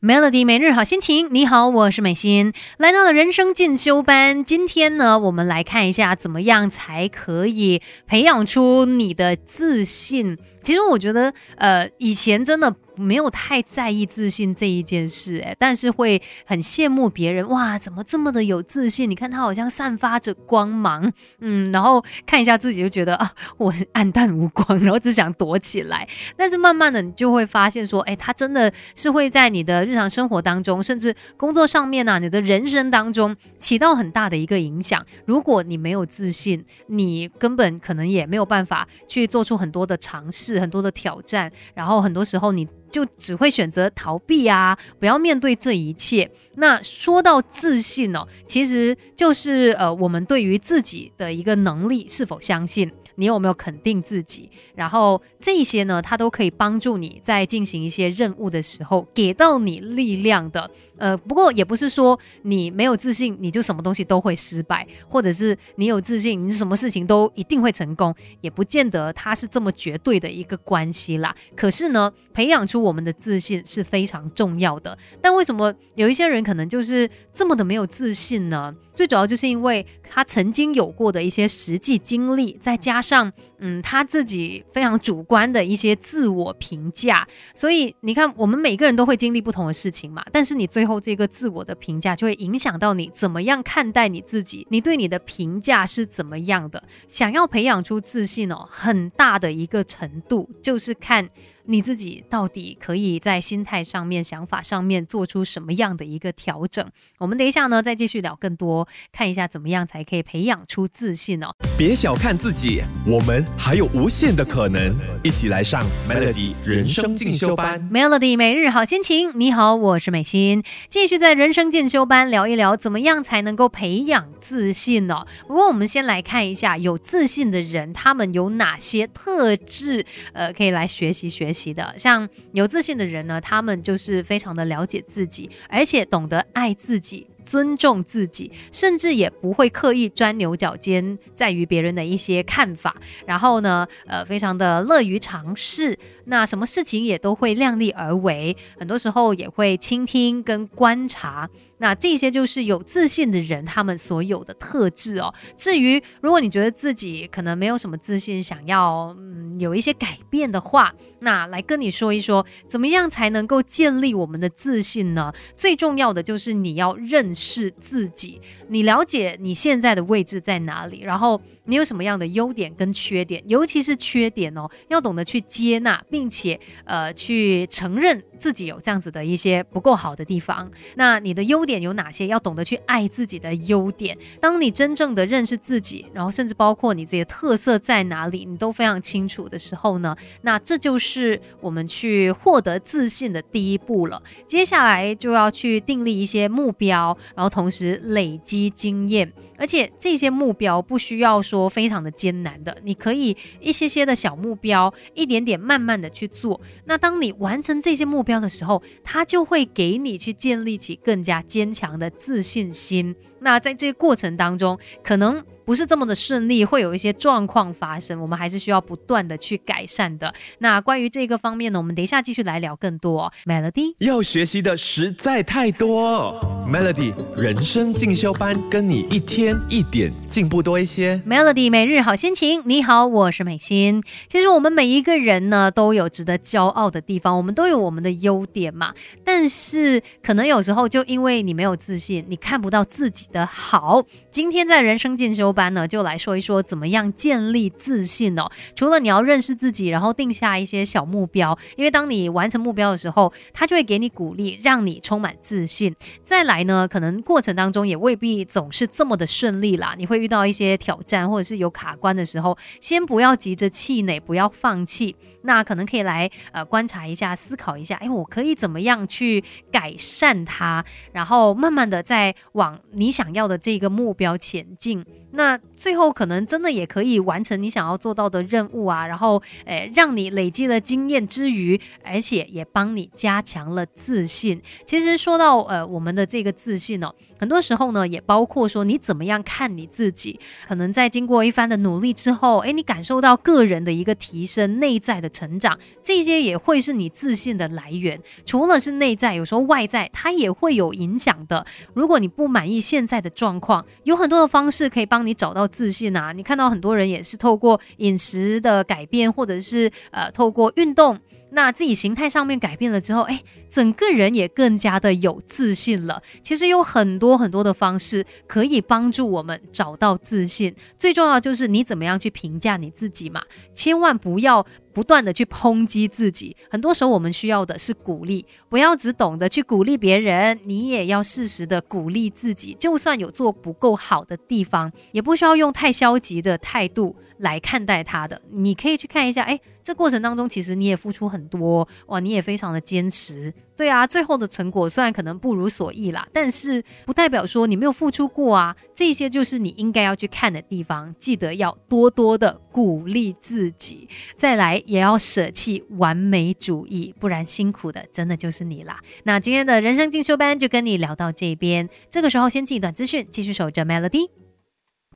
Melody 每日好心情，你好，我是美心，来到了人生进修班。今天呢，我们来看一下怎么样才可以培养出你的自信。其实我觉得，呃，以前真的。没有太在意自信这一件事，哎，但是会很羡慕别人，哇，怎么这么的有自信？你看他好像散发着光芒，嗯，然后看一下自己就觉得啊，我很暗淡无光，然后只想躲起来。但是慢慢的，你就会发现说，哎，他真的是会在你的日常生活当中，甚至工作上面呢，你的人生当中起到很大的一个影响。如果你没有自信，你根本可能也没有办法去做出很多的尝试，很多的挑战，然后很多时候你。就只会选择逃避啊，不要面对这一切。那说到自信哦，其实就是呃，我们对于自己的一个能力是否相信。你有没有肯定自己？然后这些呢，它都可以帮助你在进行一些任务的时候，给到你力量的。呃，不过也不是说你没有自信，你就什么东西都会失败，或者是你有自信，你什么事情都一定会成功，也不见得它是这么绝对的一个关系啦。可是呢，培养出我们的自信是非常重要的。但为什么有一些人可能就是这么的没有自信呢？最主要就是因为他曾经有过的一些实际经历，再加上上嗯他自己非常主观的一些自我评价，所以你看，我们每个人都会经历不同的事情嘛。但是你最后这个自我的评价就会影响到你怎么样看待你自己，你对你的评价是怎么样的？想要培养出自信哦，很大的一个程度就是看。你自己到底可以在心态上面、想法上面做出什么样的一个调整？我们等一下呢，再继续聊更多，看一下怎么样才可以培养出自信哦。别小看自己，我们还有无限的可能。一起来上 Melody 人生进修班。Melody 每日好心情，你好，我是美心，继续在人生进修班聊一聊，怎么样才能够培养自信哦？不过我们先来看一下有自信的人，他们有哪些特质？呃，可以来学习学习。的像有自信的人呢，他们就是非常的了解自己，而且懂得爱自己。尊重自己，甚至也不会刻意钻牛角尖，在于别人的一些看法。然后呢，呃，非常的乐于尝试，那什么事情也都会量力而为。很多时候也会倾听跟观察。那这些就是有自信的人他们所有的特质哦。至于如果你觉得自己可能没有什么自信，想要嗯有一些改变的话，那来跟你说一说，怎么样才能够建立我们的自信呢？最重要的就是你要认。识自己，你了解你现在的位置在哪里，然后你有什么样的优点跟缺点，尤其是缺点哦，要懂得去接纳，并且呃去承认。自己有这样子的一些不够好的地方，那你的优点有哪些？要懂得去爱自己的优点。当你真正的认识自己，然后甚至包括你自己的特色在哪里，你都非常清楚的时候呢，那这就是我们去获得自信的第一步了。接下来就要去订立一些目标，然后同时累积经验，而且这些目标不需要说非常的艰难的，你可以一些些的小目标，一点点慢慢的去做。那当你完成这些目标的时候，它就会给你去建立起更加坚强的自信心。那在这个过程当中，可能。不是这么的顺利，会有一些状况发生，我们还是需要不断的去改善的。那关于这个方面呢，我们等一下继续来聊更多。Melody 要学习的实在太多，Melody 人生进修班跟你一天一点进步多一些。Melody 每日好心情，你好，我是美心。其实我们每一个人呢，都有值得骄傲的地方，我们都有我们的优点嘛。但是可能有时候就因为你没有自信，你看不到自己的好。今天在人生进修。班呢，就来说一说怎么样建立自信哦。除了你要认识自己，然后定下一些小目标，因为当你完成目标的时候，他就会给你鼓励，让你充满自信。再来呢，可能过程当中也未必总是这么的顺利啦，你会遇到一些挑战，或者是有卡关的时候，先不要急着气馁，不要放弃。那可能可以来呃观察一下，思考一下，哎，我可以怎么样去改善它，然后慢慢的再往你想要的这个目标前进。那最后可能真的也可以完成你想要做到的任务啊，然后诶，让你累积了经验之余，而且也帮你加强了自信。其实说到呃我们的这个自信哦，很多时候呢也包括说你怎么样看你自己。可能在经过一番的努力之后，诶，你感受到个人的一个提升、内在的成长，这些也会是你自信的来源。除了是内在，有时候外在它也会有影响的。如果你不满意现在的状况，有很多的方式可以帮你。你找到自信啊！你看到很多人也是透过饮食的改变，或者是呃透过运动。那自己形态上面改变了之后，哎，整个人也更加的有自信了。其实有很多很多的方式可以帮助我们找到自信，最重要就是你怎么样去评价你自己嘛，千万不要不断的去抨击自己。很多时候我们需要的是鼓励，不要只懂得去鼓励别人，你也要适时的鼓励自己。就算有做不够好的地方，也不需要用太消极的态度来看待它的。你可以去看一下，哎。这过程当中，其实你也付出很多哇，你也非常的坚持，对啊，最后的成果虽然可能不如所意啦，但是不代表说你没有付出过啊，这些就是你应该要去看的地方，记得要多多的鼓励自己，再来也要舍弃完美主义，不然辛苦的真的就是你啦。那今天的人生进修班就跟你聊到这边，这个时候先记一段资讯，继续守着 Melody。